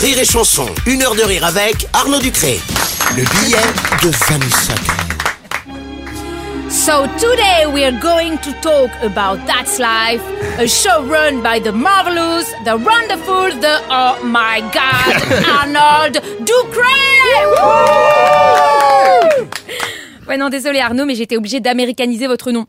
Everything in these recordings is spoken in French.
Rire et chanson, une heure de rire avec Arnaud Ducré. Le billet de Vanessa So today we are going to talk about That's Life, a show run by the marvelous, the wonderful, the oh my god, Arnold Ducré. Ouais non désolé Arnaud mais j'étais obligé d'américaniser votre nom.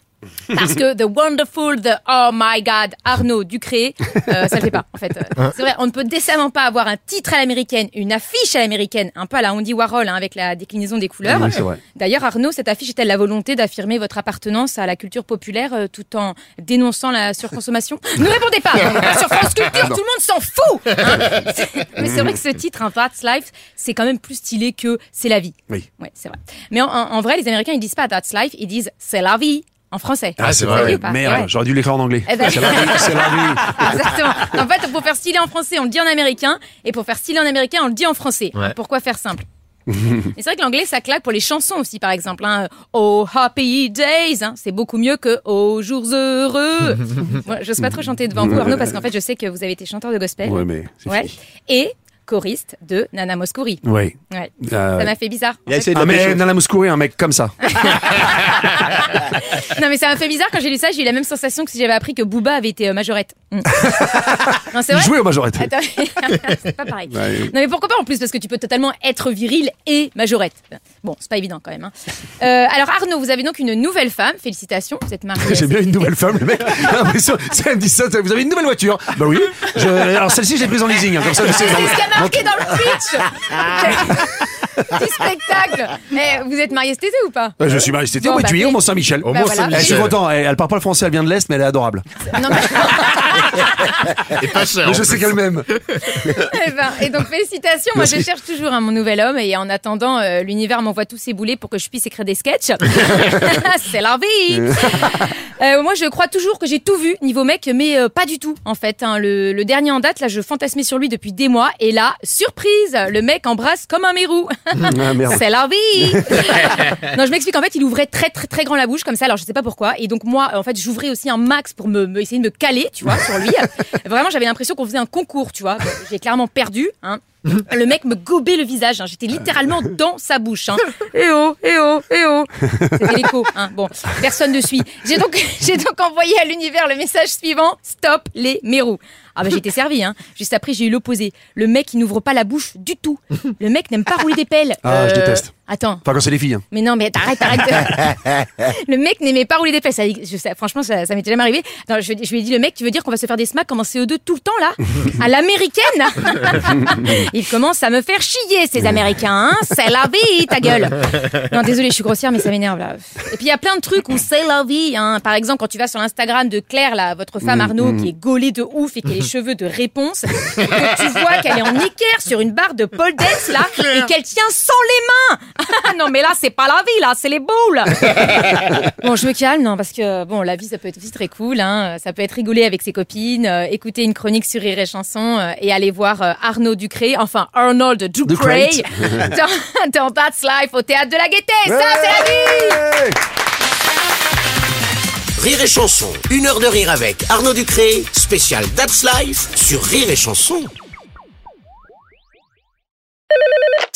Parce que The Wonderful, The Oh My God, Arnaud Ducré, euh, ça le fait pas en fait. Euh, C'est vrai, on ne peut décemment pas avoir un titre à l'américaine, une affiche à l'américaine, un peu à la Andy Warhol hein, avec la déclinaison des couleurs. Oui. D'ailleurs Arnaud, cette affiche est-elle la volonté d'affirmer votre appartenance à la culture populaire euh, tout en dénonçant la surconsommation? Ne répondez pas hein, Sur France Culture, tout le monde s'en fout hein. Mais c'est vrai que ce titre, hein, That's Life, c'est quand même plus stylé que C'est la vie. Oui. Ouais, c'est vrai. Mais en vrai, les Américains, ils disent pas That's Life, ils disent C'est la vie en français. Ah, c'est vrai. Merde, Ouais. j'aurais dû l'écrire en anglais. Eh ben- C'est la vie, c'est la vie. Exactement. En fait, pour faire stylé en français, on le dit en américain, et pour faire stylé en américain, on le dit en français. Pourquoi faire simple Et c'est vrai que l'anglais, ça claque pour les chansons aussi, par exemple. Hein. Oh Happy Days, hein, c'est beaucoup mieux que Oh Jours Heureux. Moi, j'ose pas trop chanter devant vous, Arnaud, parce qu'en fait, je sais que vous avez été chanteur de gospel. Ouais, mais c'est Ouais. Et choriste de Nana Mouskouri. Ouais. Ouais. Euh, Ça m'a fait bizarre. Il a essayé de Ah, mais. Nana Mouskouri, un mec comme ça. Non mais ça m'a fait bizarre quand j'ai lu ça, j'ai eu la même sensation que si j'avais appris que Booba avait été euh, majorette. Mm. non c'est vrai. jouait au majorette. Attends, c'est pas pareil. Ouais. Non mais pourquoi pas en plus parce que tu peux totalement être viril et majorette. Bon, c'est pas évident quand même. hein. Euh, alors Arnaud, vous avez donc une nouvelle femme. Félicitations, vous êtes marié. J'ai bien une nouvelle femme, le mec. Ça me dit ça, vous avez une nouvelle voiture. Bah oui. Je, alors celle-ci, je l'ai prise en leasing, hein, comme ça je sais. Marqué dans le pitch du spectacle. Eh, vous êtes marié cet été ou pas Euh, Je suis marié cet été au bah, c'est- au Mont-Saint-Michel. Bah, je suis content, elle, elle parle pas le français, elle vient de l'Est, mais elle est adorable. Non, mais- Et pas cher. Mais je plus. sais qu'elle m'aime. Eh ben, et donc félicitations, moi je cherche toujours un mon nouvel homme et en attendant euh, l'univers m'envoie tous ses boulets pour que je puisse écrire des sketchs. C'est la vie. Euh, moi je crois toujours que j'ai tout vu niveau mec, mais euh, pas du tout en fait. hein. Le, le dernier en date, là je fantasmais sur lui depuis des mois et là surprise, le mec embrasse comme un mérou. Ah. C'est la vie. non, je m'explique. En fait, il ouvrait très très très grand la bouche comme ça. Alors je sais pas pourquoi. Et donc moi, en fait, j'ouvrais aussi un max pour me, me- essayer de me caler, tu vois, Vraiment, j'avais l'impression qu'on faisait un concours, tu vois. J'ai clairement perdu. Hein. Le mec me gobait le visage. hein. J'étais littéralement dans sa bouche. Hein. Eh oh, eh oh, eh oh. C'était l'écho. Hein. Bon, personne ne suit. J'ai donc, donc envoyé à l'univers le message suivant Stop les mérous. Ah bah j'étais servi. Hein. Juste après, j'ai eu l'opposé. Le mec, il n'ouvre pas la bouche du tout. Le mec n'aime pas rouler des pelles. Ah, je déteste. Attends. Enfin, quand c'est les filles. hein. Mais non, mais t'arrêtes, arrête. le mec n'aimait pas rouler des pelles. Ça, je sais, franchement, ça, ça m'était jamais arrivé. Non, je, je lui ai dit, le mec, tu veux dire qu'on va se faire des smacks comme en CO2 tout le temps, là? À l'américaine? Il commence à me faire chier, ces Américains. Hein c'est la vie, ta gueule. Non, désolé, je suis grossière, mais ça m'énerve, là. Et puis, il y a plein de trucs où c'est la vie. Hein. Par exemple, quand tu vas sur l'Instagram de Claire, là, votre femme Arnaud, qui est gaulée de ouf et qui les cheveux de réponse, que tu vois qu'elle est en équerre sur une barre de pole dance, là, et qu'elle tient sans les mains non, mais là, c'est pas la vie, là, c'est les boules. bon, je me calme, non, parce que bon, la vie, ça peut être aussi très cool. Hein. Ça peut être rigoler avec ses copines, euh, écouter une chronique sur Rire et Chanson euh, et aller voir euh, Arnaud Ducré, enfin Arnold Ducré, dans, dans That's Life au théâtre de la Gaîté. Ça, c'est la vie. Rire et chanson, une heure de rire avec Arnaud Ducré, spécial That's Life sur Rire et chanson.